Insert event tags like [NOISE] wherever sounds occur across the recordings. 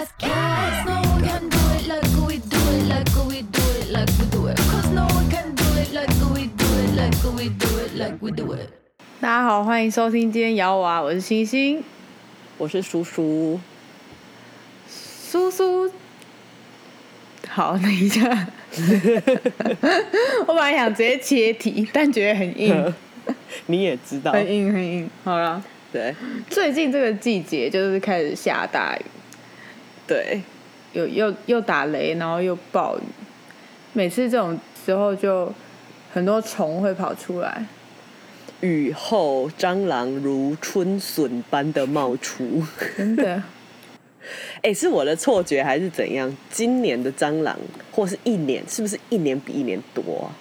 大家好，欢迎收听今天摇娃，我是星星，我是叔叔，叔叔，好，等一下，[LAUGHS] 我本来想直接切题，但觉得很硬，[LAUGHS] 你也知道，很硬很硬，好了，对，最近这个季节就是开始下大雨，对，有又又打雷，然后又暴雨，每次这种时候就很多虫会跑出来。雨后蟑螂如春笋般的冒出。真的，[LAUGHS] 哎，是我的错觉还是怎样？今年的蟑螂或是一年，是不是一年比一年多啊？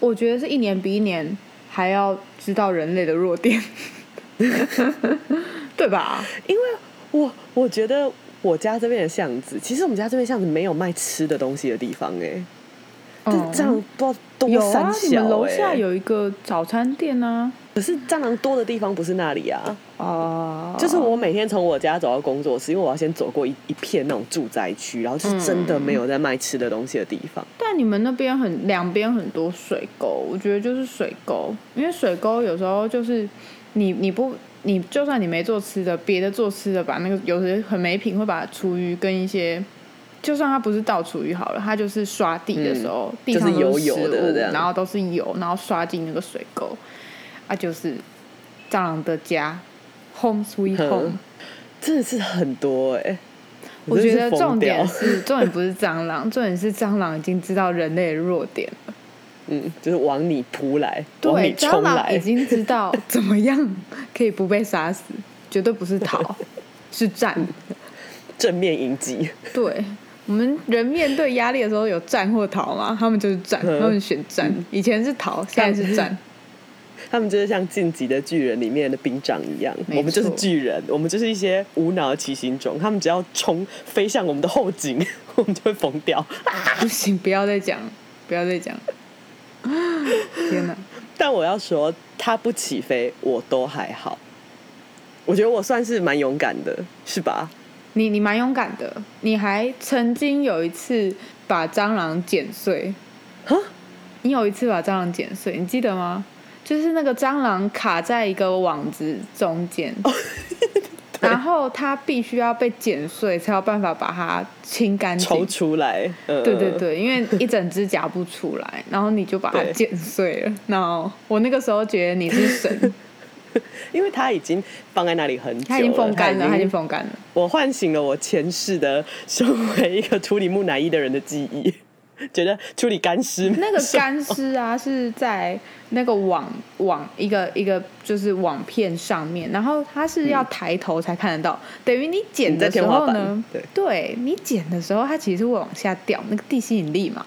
我觉得是一年比一年还要知道人类的弱点，[LAUGHS] 对吧？因为我我觉得我家这边的巷子，其实我们家这边巷子没有卖吃的东西的地方、哎、这嗯蟑螂不知道多有啊，你们楼下哎有一个早餐店啊。可是蟑螂多的地方不是那里啊。哦，就是我每天从我家走到工作室，因为我要先走过一一片那种住宅区，然后就是真的没有在卖吃的东西的地方。但你们那边很两边很多水沟，我觉得就是水沟，因为水沟有时候就是你你不你就算你没做吃的，别的做吃的把那个有时很没品会把厨余跟一些。就算它不是倒厨余好了，它就是刷地的时候，地上都是食物然后都是油，然后刷进那个水沟，啊，就是蟑螂的家，home sweet 嗯 home。真的是很多哎、我觉得重点是，重点不是蟑螂，重点是蟑螂已经知道人类的弱点了。嗯，就是往你扑来，往对，你冲来已，经知道 [LAUGHS] 怎么样可以不被杀死，绝对不是逃，[LAUGHS] 是战。正面迎击。对，我们人面对压力的时候有战或逃吗？他们就是战，嗯他们选战。以前是逃，现在是战。[LAUGHS] 他们就是像《晋级的巨人》里面的兵长一样，我们就是巨人，我们就是一些无脑的骑行种。他们只要冲飞向我们的后颈，我们就会疯掉。不行，不要再讲，不要再讲。[LAUGHS] 天哪！但我要说，它不起飞，我都还好。我觉得我算是蛮勇敢的，是吧？你你蛮勇敢的，你还曾经有一次把蟑螂剪碎。哈，你有一次把蟑螂剪碎，你记得吗？就是那个蟑螂卡在一个网子中间，然后它必须要被剪碎，才有办法把它清干净抽。出来。嗯、对对，对，因为一整只夹不出来，然后你就把它剪碎了。然后我那个时候觉得你是神，[LAUGHS] 因为它已经放在那里很久了，它已经风干了，它已经风。风干了。我唤醒了我前世的身为一个处理木乃伊的人的记忆，觉得处理干尸那个干尸啊，是在那个网网一个一个就是网片上面，然后它是要抬头才看得到，等于你剪的时候呢板，对你剪的时候，它其实会往下掉，那个地吸引力嘛，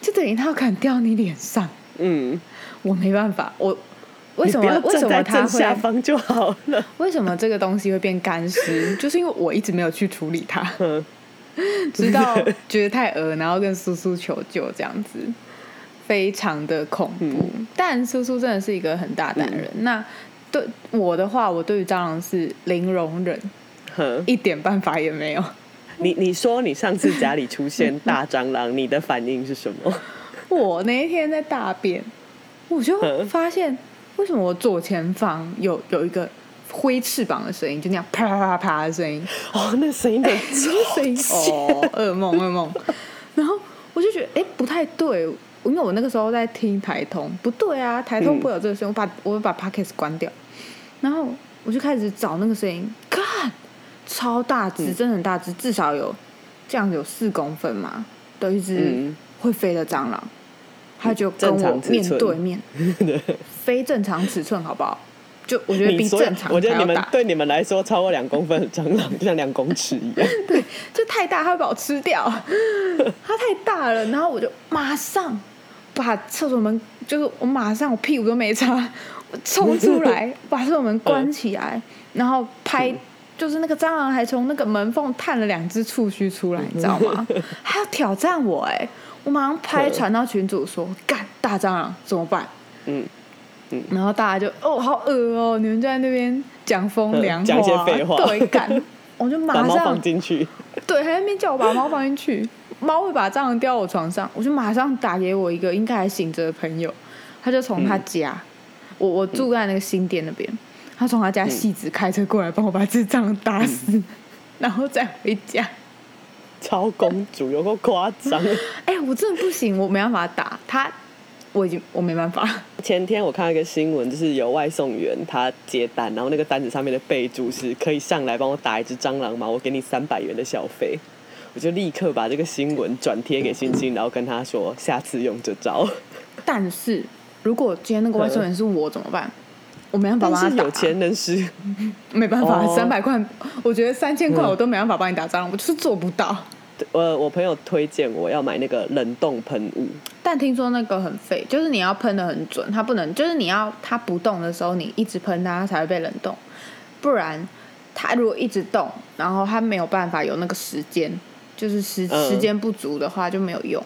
就等于它可能掉你脸上。嗯，我没办法，我为什么为什么它正下会方就好了。[LAUGHS] 为什么这个东西会变干尸？就是因为我一直没有去处理它。嗯，[LAUGHS] 直到觉得太饿，然后跟苏苏求救这样子，非常的恐怖。但苏苏真的是一个很大胆的人。那对我的话，我对于蟑螂是零容忍，一点办法也没有。你你说你上次家里出现大蟑螂，你的反应是什么？我那一天在大便，我就嗯发现为什么我左前方有有一个挥翅膀的声音，就那样啪啪啪啪的声音。哦，那声音的 [LAUGHS] 这个声音哦，噩梦噩梦。然后我就觉得哎、诶不太对，因为我那个时候在听台通，不对啊，台通不会有这个声音，我把我把 podcast 关掉，然后我就开始找那个声音，看超大只，真的很大只，至少有这样有四公分嘛的一只嗯会飞的蟑螂，他就跟我面对面，[LAUGHS] 非正常尺寸好不好？就我觉得比正常我觉得。你们对你们来说，超过两公分的蟑螂就像两公尺一样。[LAUGHS] 对，就太大，它会把我吃掉。[LAUGHS] 它太大了，然后我就马上把厕所门，就是我马上我屁股都没擦，我冲出来把厕所门关起来，然后拍。就是那个蟑螂还从那个门缝探了两只触须出来，你知道吗？[LAUGHS] 还要挑战我哎、我马上拍传到群主说干大蟑螂怎么办？嗯，然后大家就哦好恶哦，你们就在那边讲风凉话，讲一些废话。对干，[LAUGHS] 我就马上放进去，对，还在那边叫我把猫放进去，猫会把蟑螂叼我床上，我就马上打给我一个应该还醒着的朋友，他就从他家，我我住在那个新店那边，他从他家戏子开车过来帮我把这蟑螂打死，然后再回家。超公主有够夸张。[LAUGHS] 哎、我真的不行，我没办法打。他，我已经我没办法。前天我看到一个新闻，就是有外送员他接单，然后那个单子上面的备注是可以上来帮我打一只蟑螂吗？我给你三百元的小费。我就立刻把这个新闻转贴给星星，然后跟他说下次用这招。但是如果今天那个外送员是我怎么办？我没办法但帮他打，是有钱能使，没办法，哦三百块，我觉得三千块嗯我都没办法帮你打蟑螂，我就是做不到。呃，我朋友推荐我要买那个冷冻喷雾，但听说那个很费，就是你要喷的很准，它不能，就是你要它不动的时候，你一直喷它，它才会被冷冻，不然它如果一直动，然后它没有办法有那个时间，就是时、嗯时间不足的话就没有用。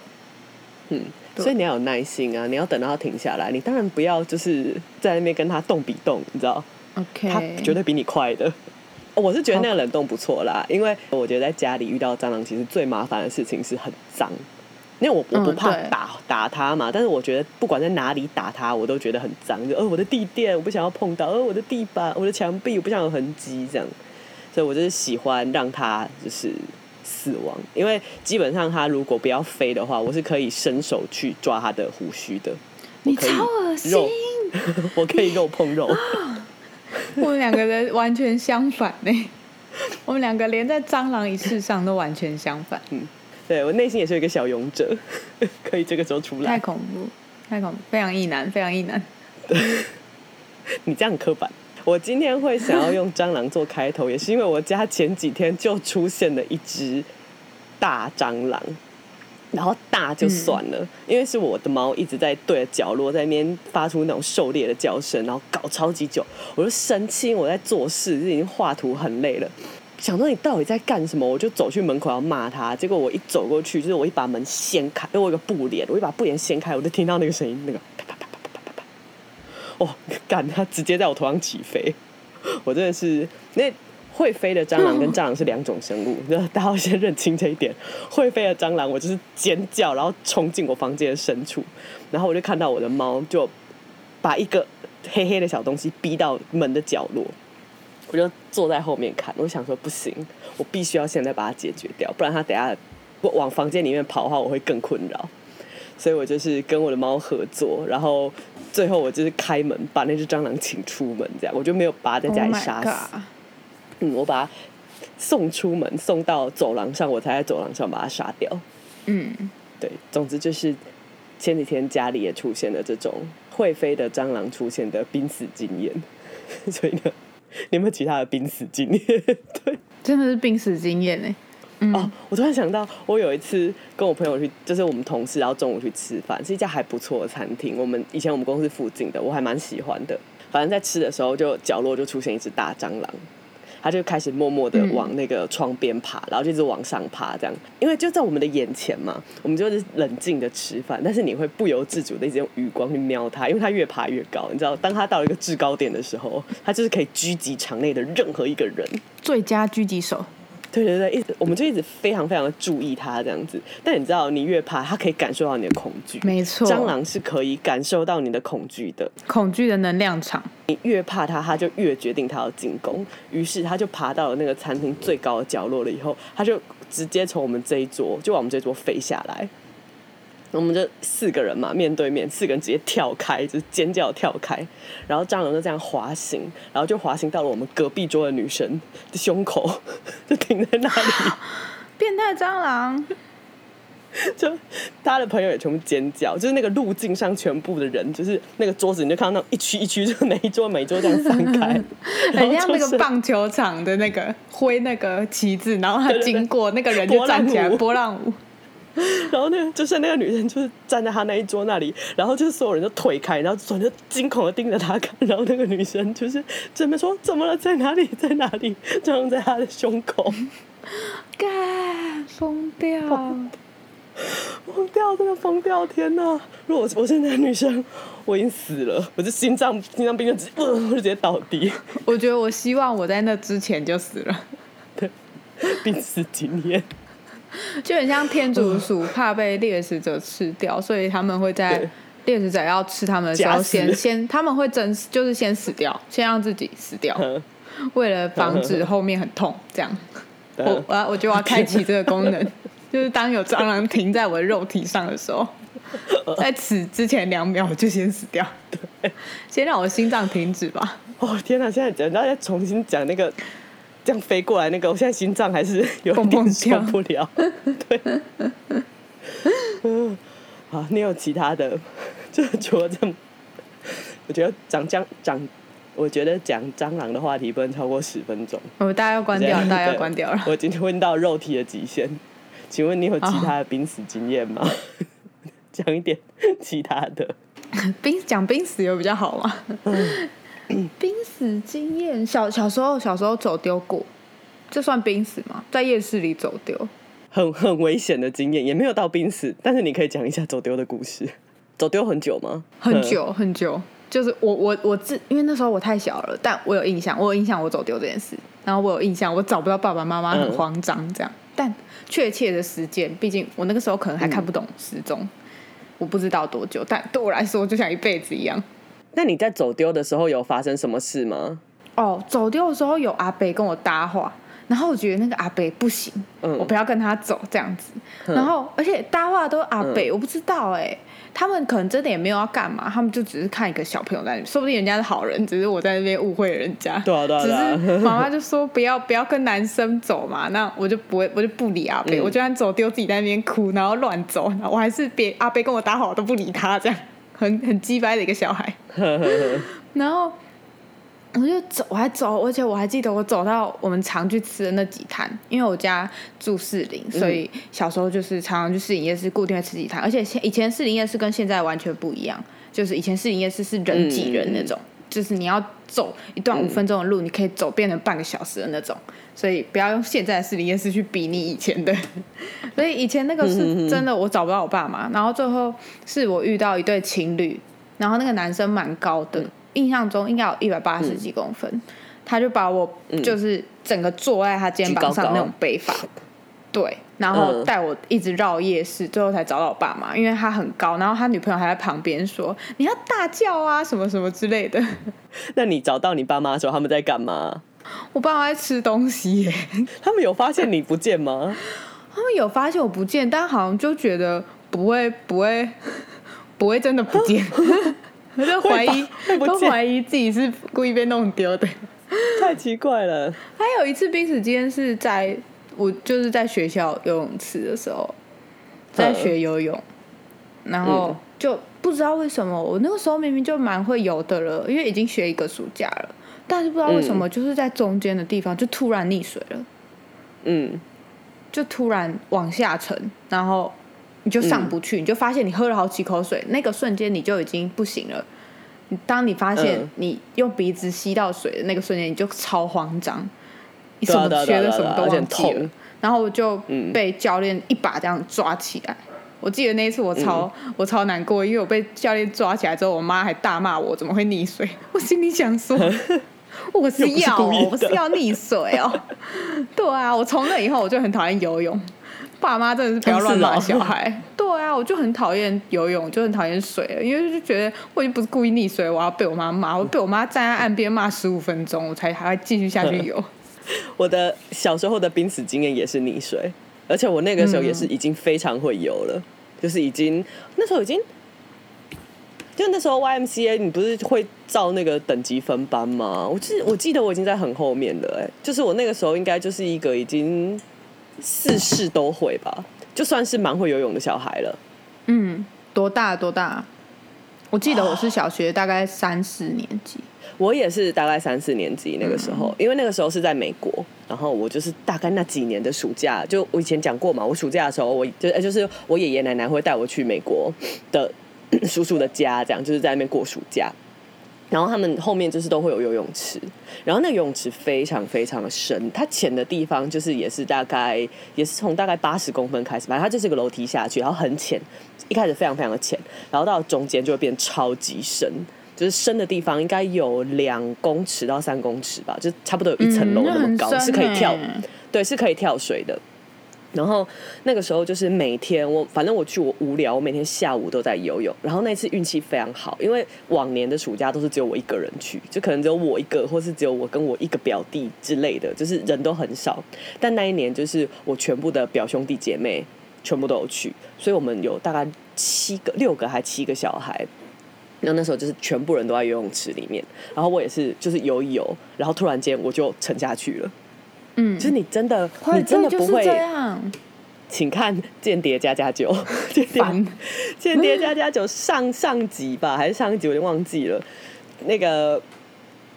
嗯，所以你要有耐心啊，你要等到它停下来。你当然不要就是在那边跟它动比动，你知道，OK，它绝对比你快的。我是觉得那个冷冻不错啦，因为我觉得在家里遇到蟑螂，其实最麻烦的事情是很脏。因为我我不怕打、打它嘛，但是我觉得不管在哪里打它，我都觉得很脏。就呃我的地垫我不想要碰到，呃我的地板、我的墙壁我不想有痕迹这样。所以我就是喜欢让它就是死亡，因为基本上它如果不要飞的话，我是可以伸手去抓它的胡须的。我你超恶心，肉，[LAUGHS] 我可以肉碰肉。[LAUGHS] [LAUGHS] 我们两个人完全相反呢、[LAUGHS] 我们两个连在蟑螂一事上都完全相反，嗯对我内心也是有一个小勇者，[LAUGHS] 可以这个时候出来太。恐怖，太恐怖，非常意难，非常意难。你这样刻板。我今天会想要用蟑螂做开头，也是因为我家前几天就出现了一只大蟑螂，然后大就算了因为是我的猫一直在对着角落在那边发出那种狩猎的叫声然后搞超级久我就生气我在做事就已经画图很累了。想说你到底在干什么我就走去门口要骂他结果我一走过去就是我一把门掀开因为我有个布帘我一把布帘掀开我就听到那个声音那个啪啪啪啪啪啪啪啪哦干它直接在我头上起飞。[LAUGHS] 我真的是那会飞的蟑螂跟蟑螂是两种生物，那大家要先认清这一点。会飞的蟑螂，我就是尖叫，然后冲进我房间的深处，然后我就看到我的猫就把一个黑黑的小东西逼到门的角落，我就坐在后面看，我想说不行，我必须要现在把它解决掉，不然它等下我往房间里面跑的话，我会更困扰。所以我就是跟我的猫合作，然后最后我就是开门把那只蟑螂请出门，这样我就没有把它在家里 Oh 杀死。嗯，我把它送出门，送到走廊上，我才在走廊上把它杀掉。嗯，对，总之就是前几天家里也出现了这种会飞的蟑螂出现的濒死经验，[LAUGHS] 所以呢，你有没有其他的濒死经验？[LAUGHS] 对。真的是濒死经验呢。嗯，哦，我突然想到，我有一次跟我朋友去，就是我们同事，然后中午去吃饭，是一家还不错的餐厅。我们以前我们公司附近的，我还蛮喜欢的。反正在吃的时候，就角落就出现一只大蟑螂，它就开始默默的嗯往那个窗边爬，然后就一直往上爬，这样。因为就在我们的眼前嘛，我们就是冷静的吃饭，但是你会不由自主的一直用余光去瞄他，因为他越爬越高。你知道，当他到了一个制高点的时候，他就是可以狙击场内的任何一个人。最佳狙击手。[LAUGHS] 对对对，一直我们就一直非常非常的注意它这样子。但你知道，你越怕，它可以感受到你的恐惧。没错蟑螂是可以感受到你的恐惧的。恐惧的能量场。你越怕它，它就越决定它要进攻。于是它就爬到了那个餐厅最高的角落了，以后它就直接从我们这一桌就往我们这一桌飞下来。我们就四个人嘛，面对面，四个人直接跳开，就是尖叫跳开，然后蟑螂就这样滑行，然后就滑行到了我们隔壁桌的女生的胸口，[LAUGHS] 就停在那里。变态蟑螂，[LAUGHS] 就他的朋友也全部尖叫，就是那个路径上全部的人，就是那个桌子，你就看到那种一区一区，就每一桌每一桌这样散开，[LAUGHS] 很像那就是个棒球场的那个挥那个旗子，然后他经过，那个人就站起来波浪舞。[LAUGHS] 然后那个就是那个女生就是站在他那一桌那里，然后就是所有人都退开，然后所有人就惊恐的盯着他看，然后那个女生就是这边说怎么了，在哪里，在哪里，撞在他的胸口，干疯掉！疯掉，真的疯掉，天哪！如果我那个女生，我已经死了，我就心脏心脏病就直接，呃我就直接倒地。我觉得我希望我在那之前就死了。对濒死经验。[LAUGHS] 就很像天竺鼠怕被猎食者吃掉，所以他们会在猎食者要吃他们的时候先先他们会真就是先死掉，先让自己死掉，嗯。为了防止后面很痛。这样，我嗯。我要我就要开启这个功能，[LAUGHS] 就是当有蟑螂停在我的肉体上的时候，在此之前两秒我就先死掉，先让我心脏停止吧。哦天哪！现在讲，大家重新讲那个这样飞过来那个，我现在心脏还是 [LAUGHS] 有蹦点跳受不了。[LAUGHS] 对，嗯，好，你有其他的？[LAUGHS] 就除了这么，我觉得讲讲讲，我觉得讲蟑螂的话题不能超过十分钟。我大家要关掉，大家要对关掉了。我今天问到肉体的极限，请问你有其他的濒死经验吗？讲一点其他的。濒讲濒死有比较好吗？濒死经验，小小时候小时候走丢过，这算濒死吗？在夜市里走丢，很很危险的经验，也没有到濒死，但是你可以讲一下走丢的故事。走丢很久吗？很久很久。就是我我我自，因为那时候我太小了，但我有印象，我有印象我走丢这件事，然后我有印象我找不到爸爸妈妈，很嗯慌张这样。但确切的时间，毕竟我那个时候可能还看不懂时钟，我不知道多久，但对我来说就像一辈子一样。那你在走丢的时候有发生什么事吗？哦，走丢的时候有阿北跟我搭话，然后我觉得那个阿北不行，嗯我不要跟他走这样子。然后而且搭话都是阿嗯北，我不知道哎、他们可能真的也没有要干嘛，他们就只是看一个小朋友在那里，说不定人家是好人，只是我在那边误会了人家。对啊对啊对啊只是妈妈就说不要不要跟男生走嘛，那我就不会我就不理阿北，嗯我就算走丢自己在那边哭，然后乱走，然后我还是别阿北跟我搭话我都不理他，这样很很鸡掰的一个小孩。[LAUGHS] 然后我就走，我还走，而且我还记得我走到我们常去吃的那几摊，因为我家住士林，所以小时候就是常常去士林夜市固定会吃几摊，而且现以前士林夜市跟现在完全不一样，就是以前士林夜市是人挤人那种，就是你要走一段五分钟的路，你可以走变成半个小时的那种，所以不要用现在的士林夜市去比拟以前的。[LAUGHS] 所以以前那个是真的，我找不到我爸妈，然后最后是我遇到一对情侣，然后那个男生蛮高的，印象中应该有一百八十几公分，他就把我就是整个坐在他肩膀上那种背法，对，然后嗯带我一直绕夜市，最后才找到我爸妈，因为他很高，然后他女朋友还在旁边说你要大叫啊什么什么之类的。[LAUGHS] 那你找到你爸妈的时候，他们在干嘛？我爸妈在吃东西耶，[LAUGHS] 他们有发现你不见吗？[LAUGHS] 他们有发现我不见，但好像就觉得不会不会不会真的不见，我就怀疑都见怀疑自己是故意被弄丢的。太奇怪了。还有一次濒死经验是在我就是在学校游泳池的时候，在学游泳，然后就不知道为什么我那个时候明明就蛮会游的了，因为已经学一个暑假了，但是不知道为什么就是在中间的地方就突然溺水了，嗯，就突然往下沉，然后你就上不去，你就发现你喝了好几口水，那个瞬间你就已经不行了。你当你发现嗯。你用鼻子吸到水的那个瞬间，你就超慌张，什么学的什么都忘记了痛。然后我就嗯被教练一把这样抓起来。我记得那一次我超、嗯我超难过，因为我被教练抓起来之后，我妈还大骂我怎么会溺水。[LAUGHS] 我心里想说，[LAUGHS] 我是要、我是要溺水哦。[LAUGHS] 对啊，我从那以后我就很讨厌游泳。爸妈真的是不要乱骂小孩。对啊，我就很讨厌游泳，就很讨厌水了，因为就觉得我已经不是故意溺水，我要被我妈骂，我被我妈站在岸边骂十五分钟，我才还要继续下去游。[LAUGHS] 我的小时候的濒死经验也是溺水，而且我那个时候也是已经非常会游了，就是已经那时候已经，就那时候 YMCA 你不是会照那个等级分班吗？我记我记得我已经在很后面了、哎，就是我那个时候应该就是一个已经四式都会吧，就算是蛮会游泳的小孩了。嗯，多大多大？我记得我是小学大概三四年级。我也是大概三四年级那个时候，因为那个时候是在美国，然后我就是大概那几年的暑假，就我以前讲过嘛，我暑假的时候，我就呃就是我爷爷奶奶会带我去美国的叔叔的家，这样就是在那边过暑假。然后他们后面就是都会有游泳池，然后那个游泳池非常非常的深，它浅的地方就是也是大概也是从大概八十公分开始，反正它就是个楼梯下去，然后很浅，一开始非常非常的浅，然后到中间就会变超级深，就是深的地方应该有两公尺到三公尺吧，就差不多有一层楼嗯那么高，是可以跳欸，对，是可以跳水的。然后那个时候就是每天我反正我去我无聊，我每天下午都在游泳。然后那次运气非常好，因为往年的暑假都是只有我一个人去，就可能只有我一个，或是只有我跟我一个表弟之类的，就是人都很少。但那一年就是我全部的表兄弟姐妹全部都有去，所以我们有大概七个、六个还七个小孩。然后那时候就是全部人都在游泳池里面，然后我也是就是游一游，然后突然间我就沉下去了。嗯，就是你真的，会你真的不会这。样，请看《间谍加加九》，[LAUGHS] 间谍间谍加加九上上集吧，还是上一集我就忘记了。那个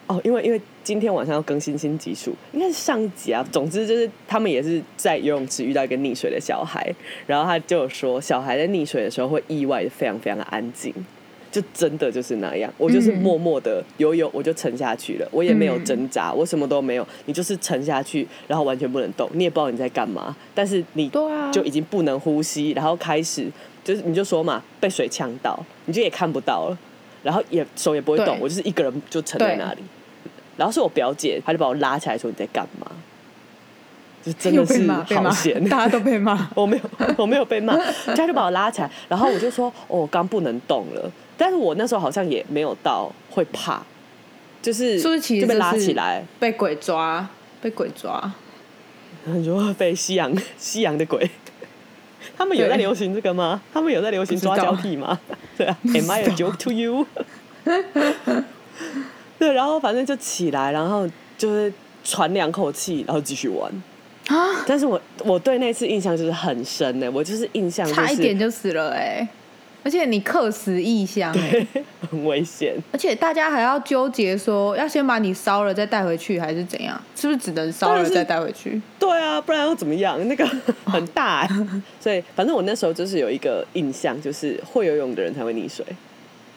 哦，因为因为今天晚上要更新新集数，应该是上一集啊。总之就是他们也是在游泳池遇到一个溺水的小孩，然后他就有说，小孩在溺水的时候会意外的非常非常的安静。就真的就是那样，我就是嗯。默默的游泳，我就沉下去了，我也没有挣扎，我什么都没有，你就是沉下去，然后完全不能动，你也不知道你在干嘛，但是你就已经不能呼吸，然后开始就是你就说嘛，被水呛到，你就也看不到了，然后也手也不会动，我就是一个人就沉在那里，然后是我表姐，她就把我拉起来说你在干嘛，就真的是好险，，[LAUGHS] 大家都被骂。[LAUGHS] 我没有，[LAUGHS] 我没有被骂，他就把我拉起来，然后我就说，哦，我刚不能动了，但是我那时候好像也没有到会怕，就是是不是其实就被拉就是起来，被鬼抓，被鬼抓。你说被西洋 [LAUGHS] 西洋的鬼，他们有在流行这个吗？他们有在流行抓交替吗？[LAUGHS] 对啊，Am I a joke to you？[LAUGHS] 对，然后反正就起来，然后就是喘两口气，然后继续玩。啊，但是我我对那次印象就是很深呢，我就是印象就是差一点就死了哎、而且你客死异乡对、很危险。而且大家还要纠结说，要先把你烧了再带回去，还是怎样？是不是只能烧了再带回去？对啊，不然要怎么样？那个 [LAUGHS] 很大、欸，所以反正我那时候就是有一个印象，就是会游泳的人才会溺水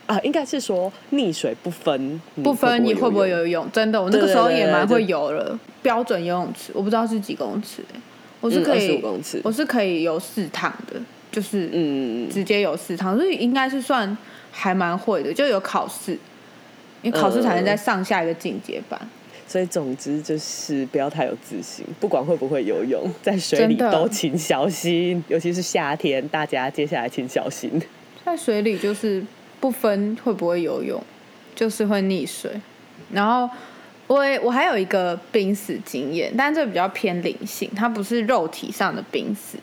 啊，应该是说溺水不分你不分你会不会游泳，真的，我那个时候也蛮会游了。标准游泳池，我不知道是几公尺、欸，我是嗯可以，25公尺我是可以游四趟的，就是嗯，直接有四趟，所以应该是算还蛮会的，就有考试，因为考试才能再上下一个进阶班。所以总之就是不要太有自信，不管会不会游泳，[LAUGHS] 在水里都请小心，尤其是夏天，大家接下来请小心。在水里就是不分会不会游泳，就是会溺水。然后我也我还有一个濒死经验，但这比较偏灵性，它不是肉体上的濒死。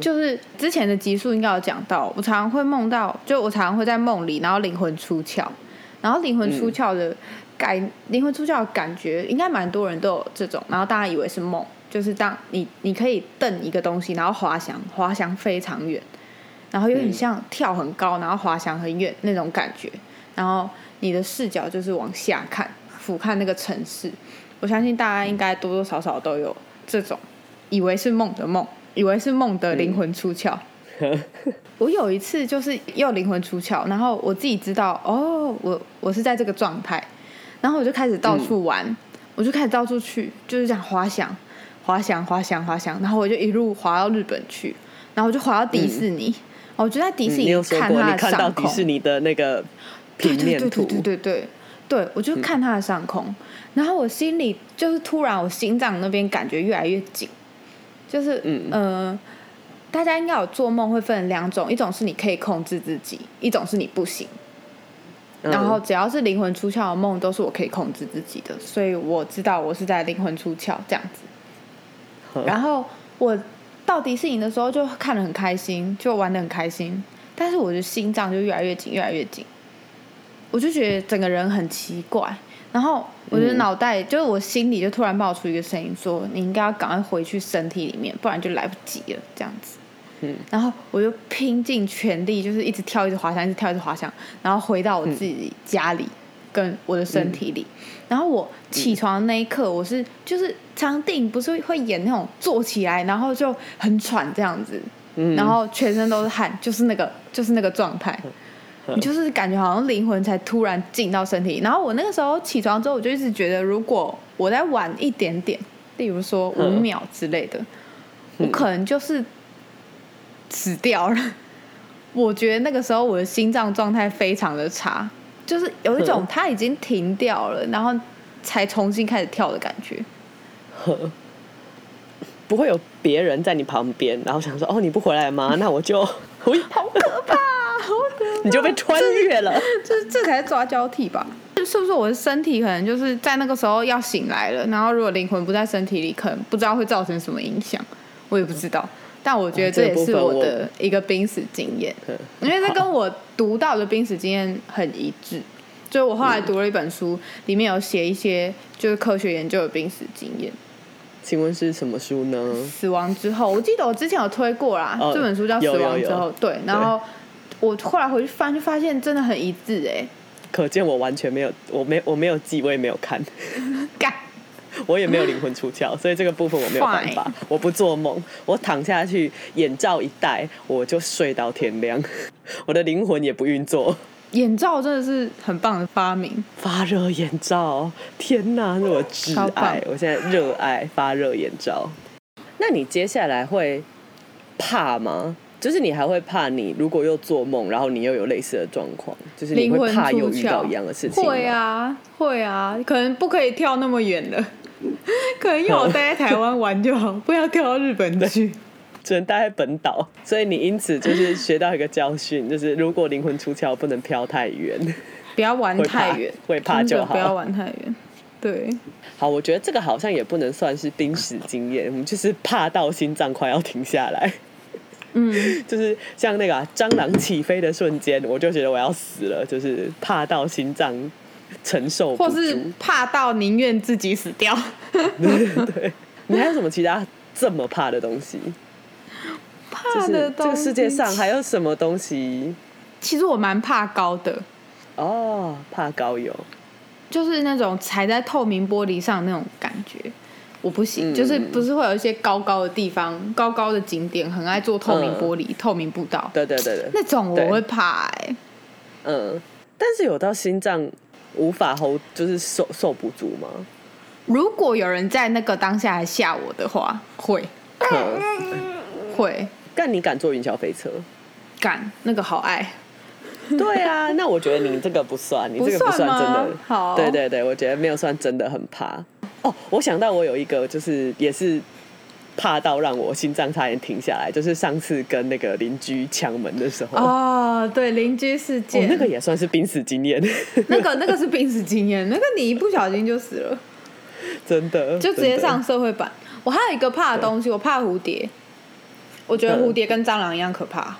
就是之前的集数应该有讲到，我常常会梦到，就我常常会在梦里，然后灵魂出窍，然后灵魂出窍的感，灵魂出窍的感觉，应该蛮多人都有这种，然后大家以为是梦，就是当你你可以瞪一个东西，然后滑翔，滑翔非常远，然后有点像跳很高，然后滑翔很远那种感觉，然后你的视角就是往下看，俯瞰那个城市。我相信大家应该多多少少都有这种以为是梦的梦，以为是梦的灵魂出窍。我有一次就是又灵魂出窍，然后我自己知道哦，我我是在这个状态，然后我就开始到处玩，我就开始到处去，就是这样滑翔、滑翔、滑翔、滑翔，然后我就一路滑到日本去，然后我就滑到迪士尼，我就在迪士尼看它的你看到上空。迪士尼的那个平面图，对对对对对对对，我就看它的上空，然后我心里就是突然我心脏那边感觉越来越紧，就是嗯呃，大家应该有做梦会分两种，一种是你可以控制自己，一种是你不行。嗯然后只要是灵魂出窍的梦，都是我可以控制自己的，所以我知道我是在灵魂出窍这样子。嗯然后我到迪士尼的时候就看得很开心，就玩得很开心，但是我的心脏就越来越紧，越来越紧，我就觉得整个人很奇怪。然后我的嗯脑袋，就是我心里就突然冒出一个声音说：“你应该要赶快回去身体里面，不然就来不及了。”这样子。嗯然后我就拼尽全力，就是一直跳，一直滑翔，一直跳，一直滑翔，然后回到我自己家里，跟我的身体里。然后我起床的那一刻，我是就是常电影不是会演那种坐起来，然后就很喘这样子，嗯然后全身都是汗，就是那个就是那个状态。你就是感觉好像灵魂才突然进到身体，然后我那个时候起床之后，我就一直觉得，如果我再晚一点点，例如说五嗯秒之类的，我可能就是死掉了。我觉得那个时候我的心脏状态非常的差，就是有一种嗯它已经停掉了，然后才重新开始跳的感觉。[LAUGHS] 不会有别人在你旁边，然后想说哦你不回来吗？[LAUGHS] 那我就，喂，好可怕，好可怕，你就被穿越了。这这才是抓交替吧？是不是我的身体可能就是在那个时候要醒来了，然后如果灵魂不在身体里，可能不知道会造成什么影响，我也不知道。但我觉得这也是我的一个濒死经验，因为这跟我读到的濒死经验很一致。就我后来读了一本书，里面有写一些就是科学研究的濒死经验。请问是什么书呢？死亡之后，我记得我之前有推过啦，哦这本书叫《死亡之后》。有有对，然后我后来回去翻，就发现真的很一致哎、可见我完全没有，我没我没有记，我也没有看，[LAUGHS] 干，我也没有灵魂出窍，所以这个部分我没有办法。我不做梦，我躺下去，眼罩一戴，我就睡到天亮，我的灵魂也不运作。眼罩真的是很棒的发明。发热眼罩，天哪，是我挚爱！我现在热爱发热眼罩。那你接下来会怕吗？就是你还会怕你如果又做梦，然后你又有类似的状况，就是你会怕又遇到一样的事情吗？会啊，会啊，可能不可以跳那么远的，[LAUGHS] 可能要我待在台湾玩就好，不要跳到日本去。只能待在本岛，所以你因此就是学到一个教训，就是如果灵魂出窍，不能飘太远。不要玩太远，会怕就好不要玩太远。对，好，我觉得这个好像也不能算是濒死经验，我们就是怕到心脏快要停下来。嗯，[LAUGHS] 就是像那个啊、蟑螂起飞的瞬间，我就觉得我要死了，就是怕到心脏承受不住。或是怕到宁愿自己死掉。[LAUGHS] 对，你还有什么其他这么怕的东西？就是这个世界上还有什么东西？其实我蛮怕高的，哦，怕高有。就是那种踩在透明玻璃上那种感觉，我不行。嗯。就是不是会有一些高高的地方、高高的景点，很爱做透明玻璃、透明步道，对对对对，那种我对会怕哎、嗯，但是有到心脏无法 hold，就是受受不住吗？如果有人在那个当下来吓我的话，会。嗯，会但你敢坐云霄飞车？敢那个好爱，对啊，那我觉得你这个不算，你这个不不算真的。好。对对对，我觉得没有算真的很怕。哦，我想到我有一个，就是也是怕到让我心脏差点停下来，就是上次跟那个邻居抢门的时候，哦，哦，对邻居事件，那个也算是濒死经验，那个那个是濒死经验，[LAUGHS] 那个你一不小心就死了，真的，就直接上社会版。我还有一个怕的东西，我怕蝴蝶，我觉得蝴蝶跟蟑螂一样可怕。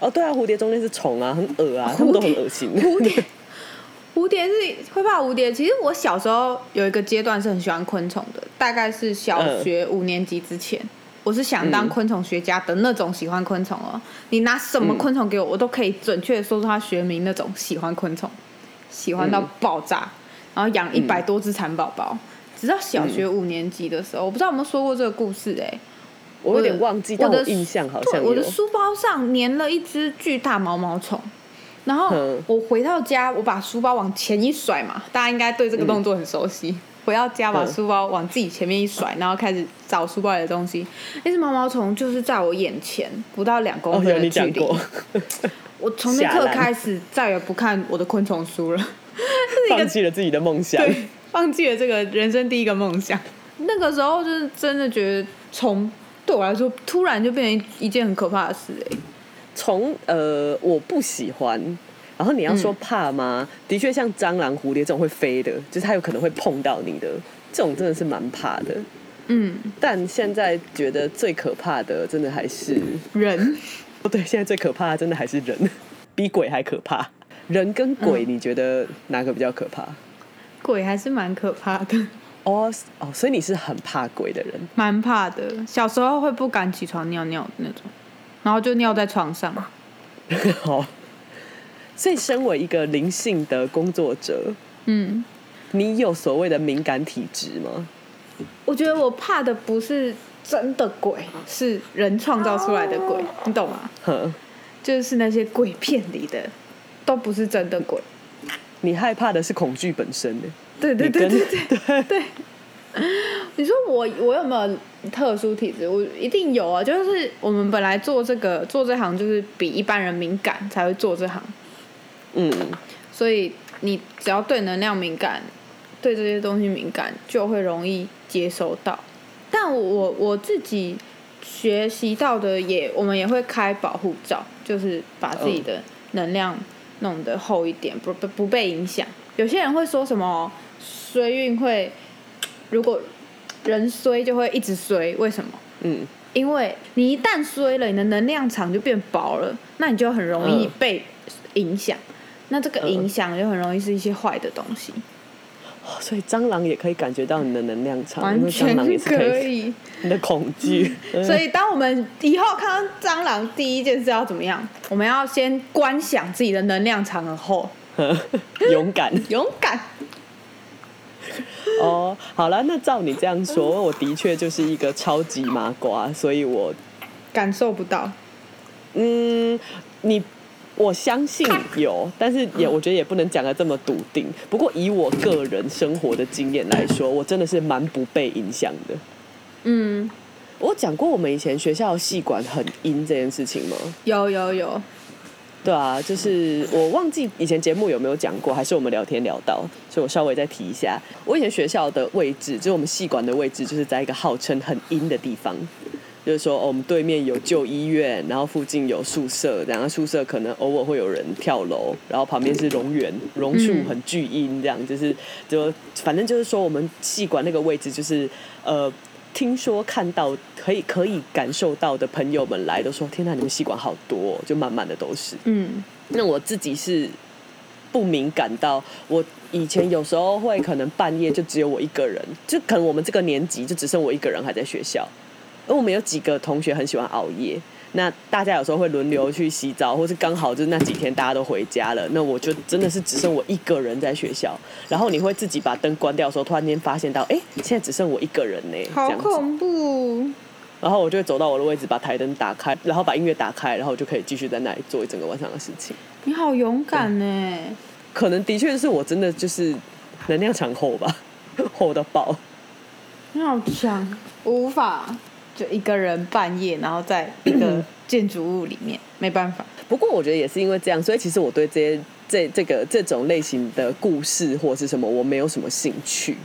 哦，对啊，蝴蝶中间是虫啊，很恶啊，都很恶心。蝴蝶，[LAUGHS] 蝴蝶是会怕蝴蝶。其实我小时候有一个阶段是很喜欢昆虫的，大概是小学五年级之前，我是想当嗯昆虫学家的那种喜欢昆虫哦。你拿什么昆虫给我，我都可以准确的说出它学名那种喜欢昆虫，喜欢到爆炸，然后养一百多只蚕宝宝。直到小学五年级的时候，我不知道有没有说过这个故事哎、我有点忘记，但我的我印象好，像有我的。书包上粘了一只巨大毛毛虫，然后嗯我回到家，我把书包往前一甩嘛，大家应该对这个动作很熟悉。回到家，把嗯书包往自己前面一甩，然后开始找书包里的东西。那只毛毛虫就是在我眼前，不到两公分的距离。[LAUGHS] 我从那刻开始再也不看我的昆虫书了，[LAUGHS] 放弃了自己的梦想。[LAUGHS] 对，放弃了这个人生第一个梦想。那个时候就是真的觉得虫对我来说突然就变成一一件很可怕的事哎、从呃，我不喜欢。然后你要说怕吗？的确，像蟑螂、蝴蝶这种会飞的，就是它有可能会碰到你的，这种真的是蛮怕的。嗯，但现在觉得最可怕的，真的还是人 [LAUGHS] 哦，对，现在最可怕的真的还是人，[LAUGHS] 比鬼还可怕。人跟鬼，你觉得哪个比较可怕？鬼还是蛮可怕的，哦哦，所以你是很怕鬼的人。蛮怕的。小时候会不敢起床尿尿的那种，然后就尿在床上。好，[LAUGHS] 所以身为一个灵性的工作者，嗯，你有所谓的敏感体质吗？我觉得我怕的不是真的鬼，是人创造出来的鬼，你懂吗？哼，就是那些鬼片里的，都不是真的鬼。你害怕的是恐惧本身的。对对对对 [LAUGHS] 对对。你说我我有没有特殊体质？我一定有啊！就是我们本来做这个做这行，就是比一般人敏感才会做这行，嗯，所以你只要对能量敏感，对这些东西敏感，就会容易接收到。但我我自己学习到的也，我们也会开保护罩，就是把自己的能量弄得厚一点，不不不被影响。有些人会说什么衰运会，如果人衰就会一直衰，为什么？嗯，因为你一旦衰了，你的能量场就变薄了，那你就很容易嗯被影响。那这个嗯影响就很容易是一些坏的东西，所以蟑螂也可以感觉到你的能量场，完全可可以以。你的恐惧。嗯所以，当我们以后看到蟑螂，第一件事要怎么样？我们要先观想自己的能量场很厚，勇 [LAUGHS] 敢勇敢。[LAUGHS] [LAUGHS] 哦，好了，那照你这样说，我的确就是一个超级麻瓜，所以我感受不到，嗯，你我相信有，但是也我觉得也不能讲的这么笃定。不过以我个人生活的经验来说，我真的是蛮不被影响的。嗯，我讲过我们以前学校的系馆很阴这件事情吗？有有有，对啊，就是我忘记以前节目有没有讲过，还是我们聊天聊到，所以我稍微再提一下。我以前学校的位置，就是我们系馆的位置，就是在一个号称很阴的地方。就是说、哦我们对面有旧医院，然后附近有宿舍，然后宿舍可能偶尔会有人跳楼，然后旁边是榕园，榕树很巨阴，这样就是就反正就是说我们系馆那个位置就是呃。听说看到可以可以感受到的朋友们来都说：“天呐，你们吸管好多、哦，就满满的都是。”嗯那我自己是不敏感到，我以前有时候会可能半夜就只有我一个人，就可能我们这个年级就只剩我一个人还在学校，而我们有几个同学很喜欢熬夜。那大家有时候会轮流去洗澡，或是刚好就是那几天大家都回家了，那我就真的是只剩我一个人在学校。然后你会自己把灯关掉的时候，突然间发现到，哎、现在只剩我一个人呢，这好。恐怖。然后我就会走到我的位置，把台灯打开，然后把音乐打开，然后我就可以继续在那里做一整个晚上的事情。你好勇敢呢！可能的确是我真的就是能量场厚吧，厚到爆。你好强，无法就一个人半夜，然后在一个建筑物里面，没办法。不过我觉得也是因为这样，所以其实我对这些这这个这种类型的故事或是什么，我没有什么兴趣。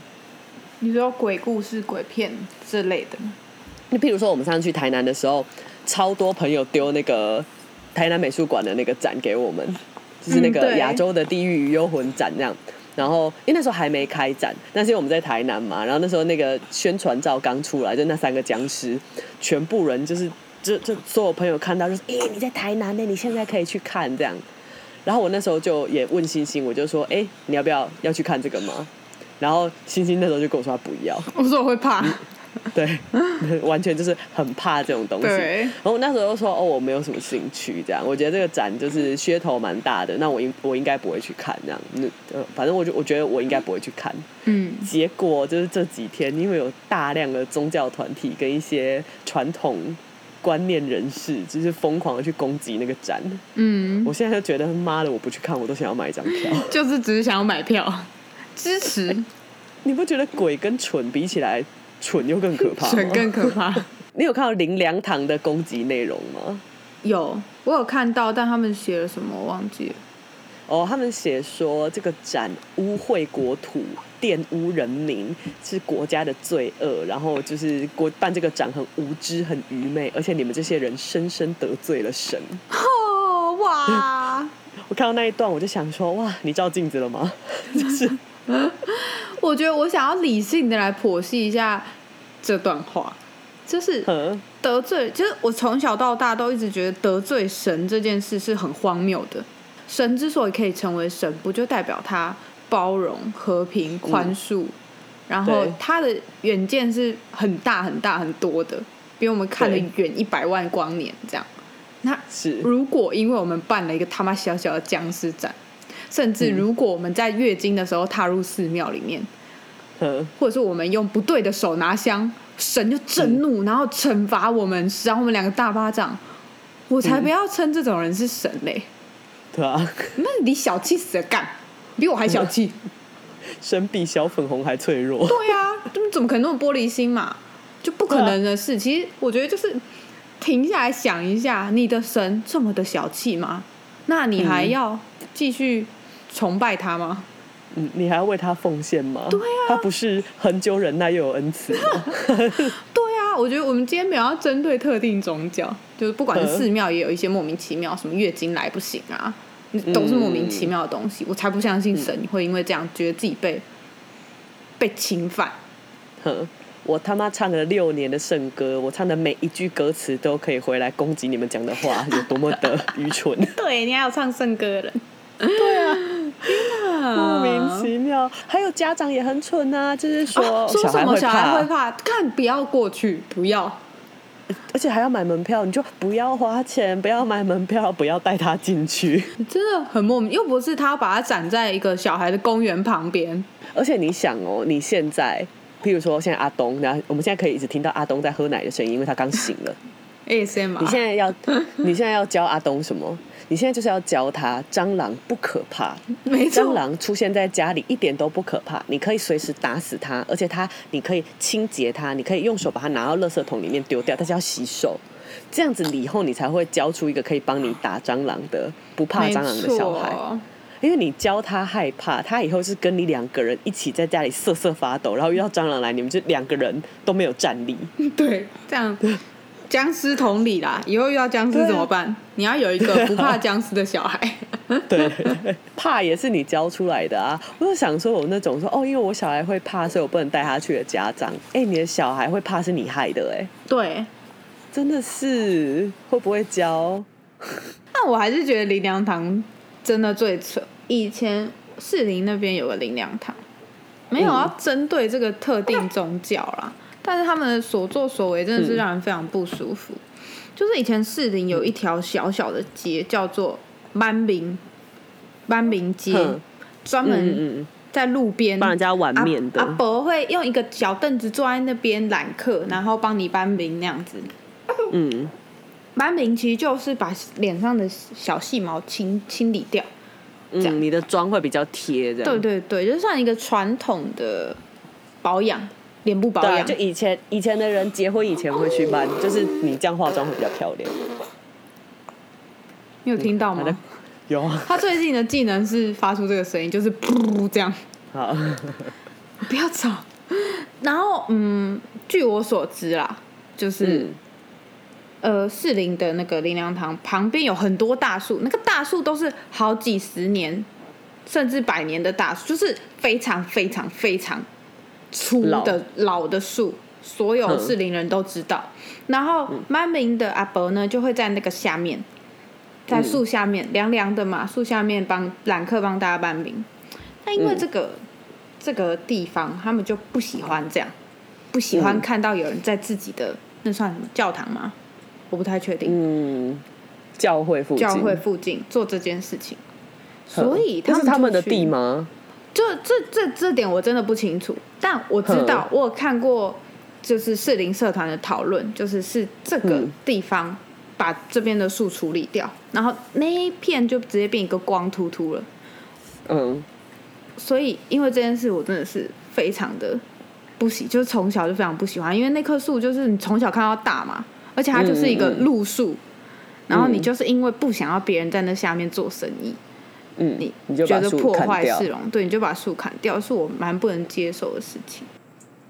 你说鬼故事、鬼片之类的吗？你譬如说，我们上次去台南的时候，超多朋友丢那个台南美术馆的那个展给我们，就是那个亚洲的地狱与幽魂展这样。然后因为那时候还没开展，但是因为我们在台南嘛，然后那时候那个宣传照刚出来，就那三个僵尸，全部人就是就就所有朋友看到就是，哎、你在台南呢，你现在可以去看这样。然后我那时候就也问星星，我就说，哎、你要不要要去看这个吗？然后星星那时候就跟我说他不要，[LAUGHS] 我说我会怕。[LAUGHS] 对，[LAUGHS] 完全就是很怕这种东西。然后我那时候就说，哦，我没有什么兴趣，这样。我觉得这个展就是噱头蛮大的，那我应我应该不会去看这样。那呃，反正我就我觉得我应该不会去看。嗯，结果就是这几天，因为有大量的宗教团体跟一些传统观念人士，就是疯狂的去攻击那个展。嗯，我现在就觉得，妈的，我不去看，我都想要买一张票。[LAUGHS] 就是只是想要买票支持，你不觉得鬼跟蠢比起来，蠢又更可怕？蠢更可怕。[LAUGHS] 你有看到林良堂的攻击内容吗？有，我有看到，但他们写了什么我忘记了。哦，他们写说这个展污秽国土、玷污人民是国家的罪恶，然后就是国办这个展很无知、很愚昧，而且你们这些人深深得罪了神。哦哇！[LAUGHS] 我看到那一段，我就想说，哇，你照镜子了吗？[LAUGHS] 就是 [LAUGHS] 我觉得我想要理性的来剖析一下这段话，就是嗯得罪，就是我从小到大都一直觉得得罪神这件事是很荒谬的。神之所以可以成为神，不就代表他包容、和平、宽恕，然后他的远见是很大、很大、很多的，比我们看得远一百万光年这样。那是。如果因为我们办了一个他妈小小的僵尸展，甚至嗯如果我们在月经的时候踏入寺庙里面，嗯或者是我们用不对的手拿香，神就震怒，然后惩罚我们，赏我们两个大巴掌。我才不要称这种人是神嘞！对啊，那你小气死了，干，比我还小气。[LAUGHS] 神比小粉红还脆弱。对啊，他们怎么可能那么玻璃心嘛？就不可能的事。其实我觉得就是停下来想一下，你的神这么的小气吗？那你还嗯要继续崇拜他吗？嗯，你还要为他奉献吗？对啊他不是很久忍耐又有恩慈吗？[LAUGHS] 对啊，我觉得我们今天没有要针对特定宗教，就是不管是嗯寺庙也有一些莫名其妙，什么月经来不行啊，都是莫名其妙的东西。我才不相信神会因为这样觉得自己被被侵犯。哼，我他妈唱了六年的圣歌，我唱的每一句歌词都可以回来攻击你们讲的话，有多么的愚蠢。[LAUGHS] 对，你还有唱圣歌的人，对啊，莫莫名其妙。还有家长也很蠢啊，就是说哦说什么小孩怕，会怕，看不要过去，不要。而且还要买门票，你就不要花钱，不要买门票，[LAUGHS] 不要带他进去。真的很莫名，又不是他把他展在一个小孩的公园旁边，而且你想哦，你现在，譬如说现在阿东，然后我们现在可以一直听到阿东在喝奶的声音，因为他刚醒了。[LAUGHS] ASM 你现在要，你现在要教阿东什么？你现在就是要教他蟑螂不可怕，没错，蟑螂出现在家里一点都不可怕，你可以随时打死它，而且它你可以清洁它，你可以用手把它拿到垃圾桶里面丢掉，但是要洗手。这样子，你以后你才会教出一个可以帮你打蟑螂的、不怕蟑螂的小孩。因为你教他害怕，他以后是跟你两个人一起在家里瑟瑟发抖，然后遇到蟑螂来，你们就两个人都没有战力。对，这样僵尸同理啦，以后遇到僵尸怎么办？你要有一个不怕僵尸的小孩。[LAUGHS] 对，怕也是你教出来的啊！我就想说，我那种说哦，因为我小孩会怕，所以我不能带他去的家长，哎、你的小孩会怕是你害的、哎，对，真的是会不会教？[LAUGHS] 那我还是觉得林良堂真的最扯。以前士林那边有个林良堂，没有要针对这个特定宗教啦，但是他们的所作所为真的是让人非常不舒服。就是以前士林有一条小小的街叫做班明班明街专门在路边帮人家碗面的。阿阿伯会用一个小凳子坐在那边揽客，然后帮你搬名那样子。嗯，搬名其实就是把脸上的小细毛清清理掉。这样。嗯，你的妆会比较贴，这样。对对对，就算一个传统的保养，脸部保对啊，养。就以前以前的人结婚以前会去办，就是你这样化妆会比较漂亮。你有听到吗？有啊，他最近的技能是发出这个声音，就是噗这样。好，[LAUGHS] 不要吵。然后，嗯，据我所知啦，就是、嗯呃，士林的那个林良堂旁边有很多大树，那个大树都是好几十年甚至百年的大树，就是非常非常非常粗的老的树，所有嗯士林人都知道。然后曼明的阿伯呢，就会在那个下面，在树下面凉凉的嘛，树下面帮揽客帮大家搬名。那因为这个、这个地方，他们就不喜欢这样，不喜欢嗯看到有人在自己的那算什么教堂吗？我不太确定。嗯，教会附近，教会附近做这件事情，所以这是他们的地？吗？这这这这点我真的不清楚，但我知道我有看过，就是适龄社团的讨论，就是是这个嗯。地方把这边的树处理掉，然后那一片就直接变一个光秃秃了。嗯，所以因为这件事，我真的是非常的不喜，就是从小就非常不喜欢，因为那棵树就是你从小看到大嘛，而且它就是一个嗯嗯嗯。路树，然后你嗯。就是因为不想要别人在那下面做生意，嗯，你你就觉得破坏市容，对，你就把树砍掉，是我蛮不能接受的事情。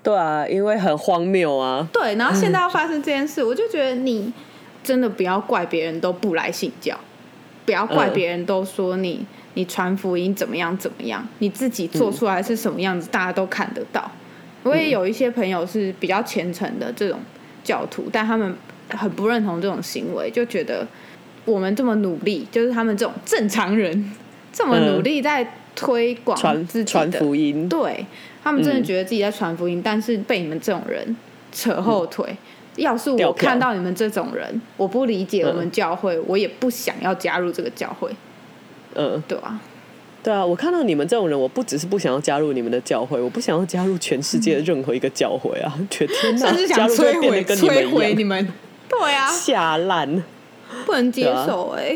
对啊，因为很荒谬啊。对，然后现在要发生这件事，我就觉得你真的不要怪别人都不来信教，不要怪嗯别人都说你你传福音怎么样怎么样，你自己做出来是什么样子，大家都看得到。我也有一些朋友是比较虔诚的这种教徒，但他们很不认同这种行为，就觉得我们这么努力，就是他们这种正常人这么努力在推广传自己传的福音，对他们真的嗯觉得自己在传福音，但是被你们这种人扯后腿。要是我看到你们这种人，我不理解嗯。我们教会，我也不想要加入这个教会，嗯，对啊、对啊，我看到你们这种人，我不只是不想要加入你们的教会，我不想要加入全世界的任何一个教会啊！[LAUGHS] 觉得天哪，甚至加想摧入会变得毁跟你们摧毁一样，你们。对啊，下烂。不能接受哎、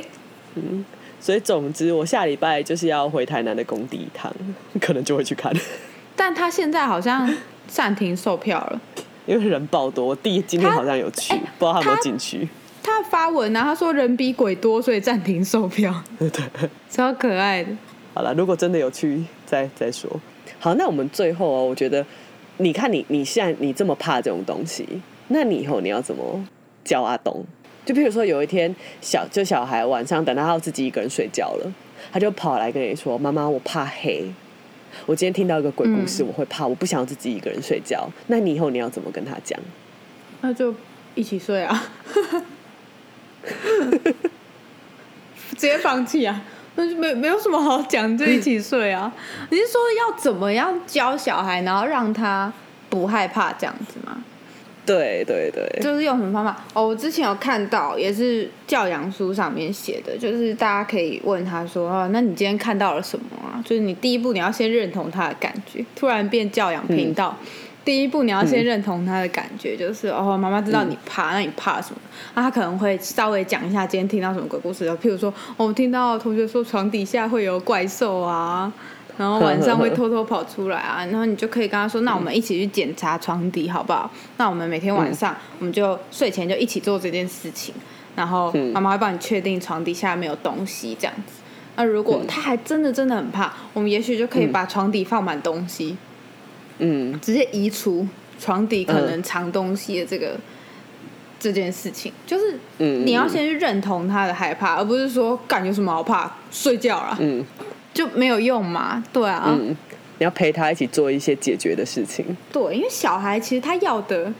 所以总之，我下礼拜就是要回台南的工地一趟，可能就会去看，但他现在好像暂停售票了。因为人爆多。我弟今天好像有去，哎不知道他有没有他进去。他发文啊，他说人比鬼多，所以暂停售票，对，[LAUGHS] 超可爱的。好了，如果真的有去，再再说。好，那我们最后哦，我觉得，你看你你现在你这么怕这种东西，那你以后你要怎么教阿东？就比如说有一天小就小孩晚上等到他要自己一个人睡觉了，他就跑来跟你说：“妈妈，我怕黑。我今天听到一个鬼故事，嗯我会怕，我不想要自己一个人睡觉。”那你以后你要怎么跟他讲？那就一起睡啊，[LAUGHS] 直接放弃啊，那就没没有什么好讲，就一起睡啊。你是说要怎么样教小孩，然后让他不害怕这样子吗？对对对，就是用什么方法？哦，我之前有看到，也是教养书上面写的，就是大家可以问他说：“哦，那你今天看到了什么啊？”就是你第一步你要先认同他的感觉。突然变教养频道，第一步你要先认同他的感觉，就是哦，妈妈知道你怕，那你怕什么？那他可能会稍微讲一下今天听到什么鬼故事，譬如说，哦，我听到同学说床底下会有怪兽啊。然后晚上会偷偷跑出来啊，[LAUGHS] 然后你就可以跟他说：“那我们一起去检查床底好不好？那我们每天晚上我们就睡前就一起做这件事情，然后嗯。妈妈会帮你确定床底下没有东西这样子。那如果他还真的真的很怕，我们也许就可以把床底放满东西，嗯。直接移除床底可能藏东西的这个、这件事情，就是嗯，你要先去认同他的害怕，而不是说干有什么好怕，睡觉了，嗯就没有用嘛，对啊。嗯，你要陪他一起做一些解决的事情。对，因为小孩其实他要的，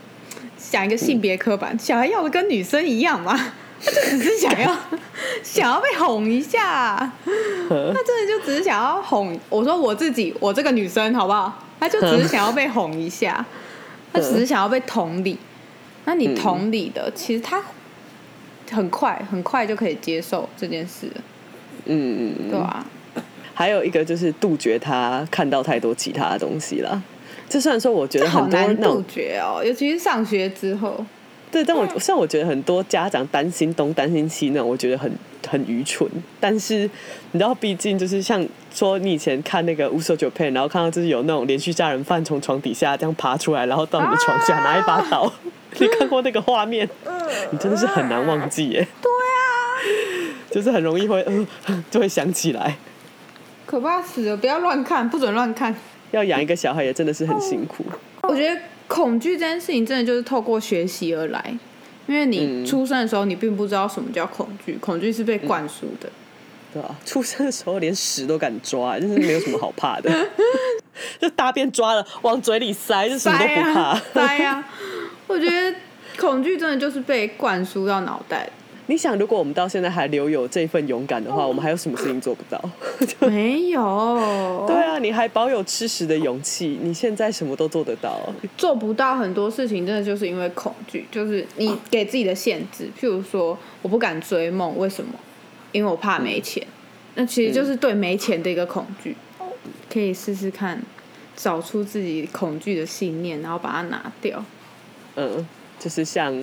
讲一个性别刻板，小孩要的跟女生一样嘛，[LAUGHS] 他就只是想要 [LAUGHS] 想要被哄一下，[LAUGHS] 他真的就只是想要哄。我说我自己，我这个女生好不好？他就只是想要被哄一下，他只是想要被同理。那你同理的，其实他很快很快就可以接受这件事，嗯嗯嗯。对吧、还有一个就是杜绝他看到太多其他的东西啦。这虽然说我觉得很多好难杜绝哦，尤其是上学之后。对，但我虽然我觉得很多家长担心东担心西那种，我觉得很很愚蠢。但是你知道，毕竟就是像说你以前看那个《无手九片》，然后看到就是有那种连续杀人犯从床底下这样爬出来，然后到你的床下拿一把刀，你看过那个画面？你真的是很难忘记耶。对啊，就是很容易会呃就会想起来。可怕死了！不要乱看，不准乱看。要养一个小孩也真的是很辛苦。我觉得恐惧这件事情真的就是透过学习而来，因为你嗯出生的时候你并不知道什么叫恐惧，恐惧是被灌输的。对啊，[LAUGHS] 出生的时候连屎都敢抓，就是没有什么好怕的。[LAUGHS] 就大便抓了往嘴里塞，就什么都不怕。啊，塞啊！我觉得恐惧真的就是被灌输到脑袋的。你想，如果我们到现在还留有这份勇敢的话，我们还有什么事情做不到？[LAUGHS] 没有，对啊，你还保有吃屎的勇气，你现在什么都做得到。做不到很多事情，真的就是因为恐惧，就是你给自己的限制。譬如说，我不敢追梦，为什么？因为我怕没钱。那其实就是对没钱的一个恐惧。可以试试看，找出自己恐惧的信念，然后把它拿掉。嗯，就是像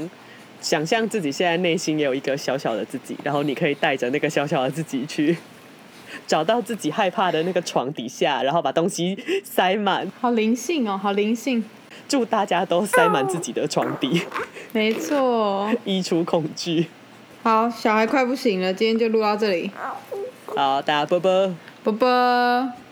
想象自己现在内心也有一个小小的自己，然后你可以带着那个小小的自己去 [LAUGHS] 找到自己害怕的那个床底下，然后把东西塞满。好灵性哦，好灵性。祝大家都塞满自己的床底，[LAUGHS] 没错。[LAUGHS] 移除恐惧。好，小孩快不行了，今天就录到这里，好，大家啵啵。啵啵。